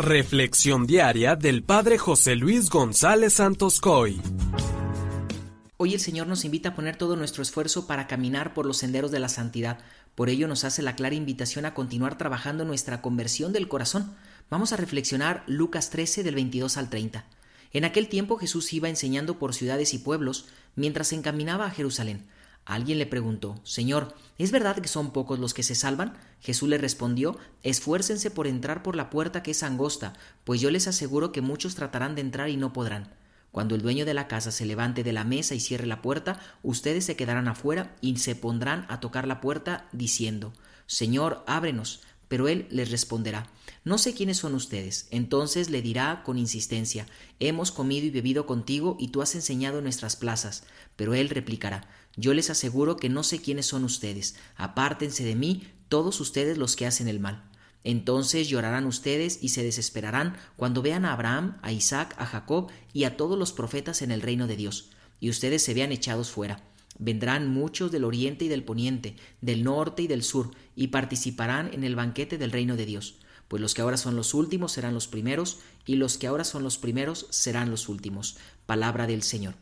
Reflexión diaria del Padre José Luis González Santos Coy. Hoy el Señor nos invita a poner todo nuestro esfuerzo para caminar por los senderos de la santidad. Por ello nos hace la clara invitación a continuar trabajando nuestra conversión del corazón. Vamos a reflexionar Lucas 13 del 22 al 30. En aquel tiempo Jesús iba enseñando por ciudades y pueblos mientras se encaminaba a Jerusalén. Alguien le preguntó, Señor, ¿es verdad que son pocos los que se salvan? Jesús le respondió, Esfuércense por entrar por la puerta que es angosta, pues yo les aseguro que muchos tratarán de entrar y no podrán. Cuando el dueño de la casa se levante de la mesa y cierre la puerta, ustedes se quedarán afuera y se pondrán a tocar la puerta diciendo, Señor, ábrenos. Pero él les responderá, No sé quiénes son ustedes. Entonces le dirá con insistencia, Hemos comido y bebido contigo y tú has enseñado en nuestras plazas. Pero él replicará, Yo les aseguro que no sé quiénes son ustedes. Apártense de mí, todos ustedes los que hacen el mal. Entonces llorarán ustedes y se desesperarán cuando vean a Abraham, a Isaac, a Jacob y a todos los profetas en el reino de Dios, y ustedes se vean echados fuera Vendrán muchos del oriente y del poniente, del norte y del sur, y participarán en el banquete del reino de Dios. Pues los que ahora son los últimos serán los primeros, y los que ahora son los primeros serán los últimos. Palabra del Señor.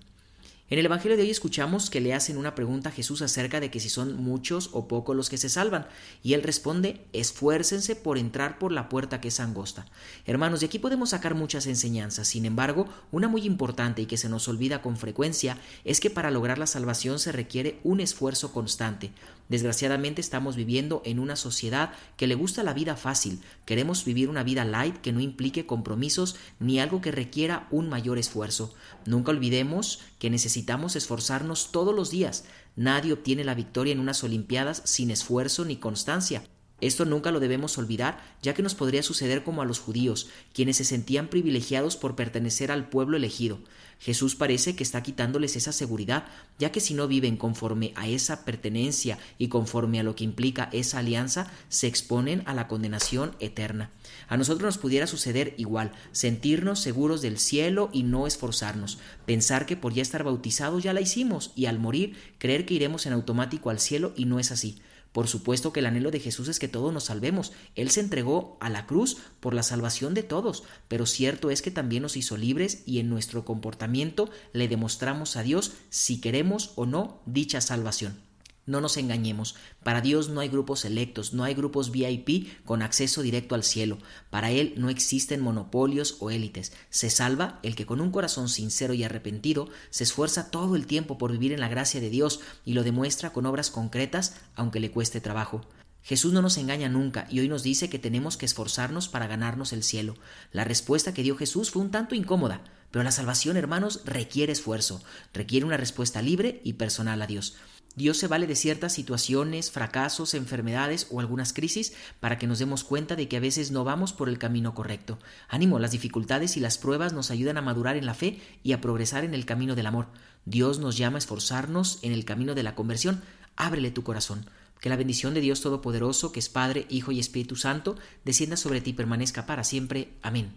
En el Evangelio de hoy escuchamos que le hacen una pregunta a Jesús acerca de que si son muchos o pocos los que se salvan, y él responde, esfuércense por entrar por la puerta que es angosta. Hermanos, de aquí podemos sacar muchas enseñanzas, sin embargo, una muy importante y que se nos olvida con frecuencia es que para lograr la salvación se requiere un esfuerzo constante. Desgraciadamente estamos viviendo en una sociedad que le gusta la vida fácil, queremos vivir una vida light que no implique compromisos ni algo que requiera un mayor esfuerzo. Nunca olvidemos que necesitamos esforzarnos todos los días. Nadie obtiene la victoria en unas Olimpiadas sin esfuerzo ni constancia. Esto nunca lo debemos olvidar, ya que nos podría suceder como a los judíos, quienes se sentían privilegiados por pertenecer al pueblo elegido. Jesús parece que está quitándoles esa seguridad, ya que si no viven conforme a esa pertenencia y conforme a lo que implica esa alianza, se exponen a la condenación eterna. A nosotros nos pudiera suceder igual, sentirnos seguros del cielo y no esforzarnos, pensar que por ya estar bautizados ya la hicimos y al morir creer que iremos en automático al cielo y no es así. Por supuesto que el anhelo de Jesús es que todos nos salvemos. Él se entregó a la cruz por la salvación de todos, pero cierto es que también nos hizo libres y en nuestro comportamiento le demostramos a Dios si queremos o no dicha salvación. No nos engañemos, para Dios no hay grupos selectos, no hay grupos VIP con acceso directo al cielo, para Él no existen monopolios o élites, se salva el que con un corazón sincero y arrepentido se esfuerza todo el tiempo por vivir en la gracia de Dios y lo demuestra con obras concretas aunque le cueste trabajo. Jesús no nos engaña nunca y hoy nos dice que tenemos que esforzarnos para ganarnos el cielo. La respuesta que dio Jesús fue un tanto incómoda, pero la salvación, hermanos, requiere esfuerzo, requiere una respuesta libre y personal a Dios. Dios se vale de ciertas situaciones, fracasos, enfermedades o algunas crisis para que nos demos cuenta de que a veces no vamos por el camino correcto. Ánimo, las dificultades y las pruebas nos ayudan a madurar en la fe y a progresar en el camino del amor. Dios nos llama a esforzarnos en el camino de la conversión. Ábrele tu corazón. Que la bendición de Dios Todopoderoso, que es Padre, Hijo y Espíritu Santo, descienda sobre ti y permanezca para siempre. Amén.